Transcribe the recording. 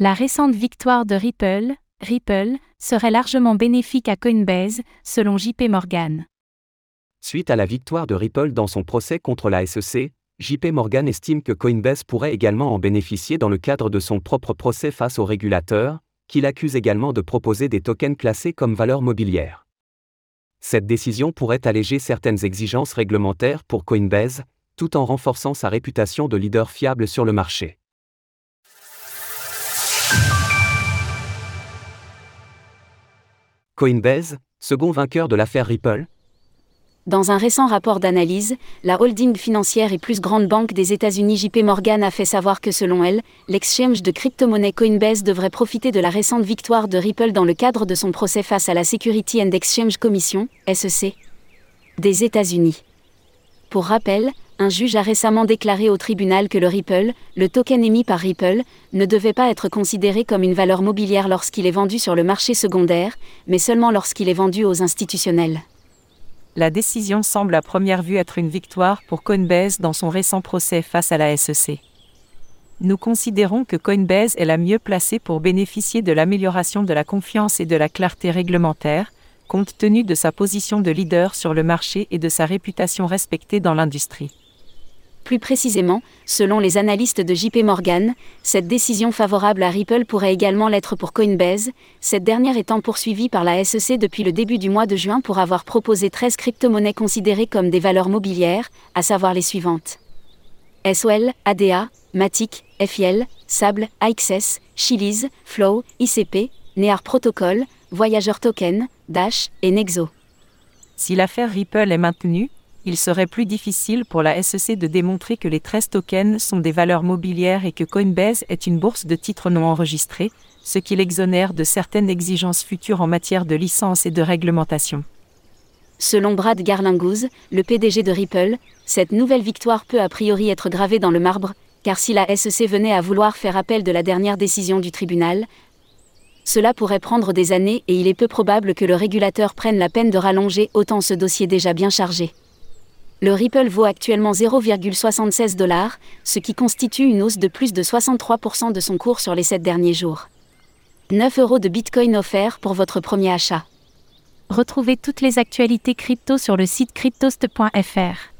La récente victoire de Ripple, Ripple, serait largement bénéfique à Coinbase, selon JP Morgan. Suite à la victoire de Ripple dans son procès contre la SEC, JP Morgan estime que Coinbase pourrait également en bénéficier dans le cadre de son propre procès face au régulateur, qu'il accuse également de proposer des tokens classés comme valeur mobilière. Cette décision pourrait alléger certaines exigences réglementaires pour Coinbase, tout en renforçant sa réputation de leader fiable sur le marché. Coinbase, second vainqueur de l'affaire Ripple, dans un récent rapport d'analyse, la holding financière et plus grande banque des États-Unis JP Morgan a fait savoir que selon elle, l'exchange de crypto-monnaie Coinbase devrait profiter de la récente victoire de Ripple dans le cadre de son procès face à la Security and Exchange Commission, SEC, des États-Unis. Pour rappel, un juge a récemment déclaré au tribunal que le Ripple, le token émis par Ripple, ne devait pas être considéré comme une valeur mobilière lorsqu'il est vendu sur le marché secondaire, mais seulement lorsqu'il est vendu aux institutionnels la décision semble à première vue être une victoire pour Coinbase dans son récent procès face à la SEC. Nous considérons que Coinbase est la mieux placée pour bénéficier de l'amélioration de la confiance et de la clarté réglementaire, compte tenu de sa position de leader sur le marché et de sa réputation respectée dans l'industrie. Plus précisément, selon les analystes de JP Morgan, cette décision favorable à Ripple pourrait également l'être pour Coinbase, cette dernière étant poursuivie par la SEC depuis le début du mois de juin pour avoir proposé 13 crypto-monnaies considérées comme des valeurs mobilières, à savoir les suivantes. SOL, ADA, Matic, FIL, Sable, AXS, Chiliz, Flow, ICP, Near Protocol, Voyager Token, Dash et Nexo. Si l'affaire Ripple est maintenue, il serait plus difficile pour la SEC de démontrer que les 13 tokens sont des valeurs mobilières et que Coinbase est une bourse de titres non enregistrés, ce qui l'exonère de certaines exigences futures en matière de licence et de réglementation. Selon Brad Garlinghouse, le PDG de Ripple, cette nouvelle victoire peut a priori être gravée dans le marbre, car si la SEC venait à vouloir faire appel de la dernière décision du tribunal, cela pourrait prendre des années et il est peu probable que le régulateur prenne la peine de rallonger autant ce dossier déjà bien chargé. Le Ripple vaut actuellement 0,76 dollars, ce qui constitue une hausse de plus de 63% de son cours sur les 7 derniers jours. 9 euros de Bitcoin offerts pour votre premier achat. Retrouvez toutes les actualités crypto sur le site cryptost.fr.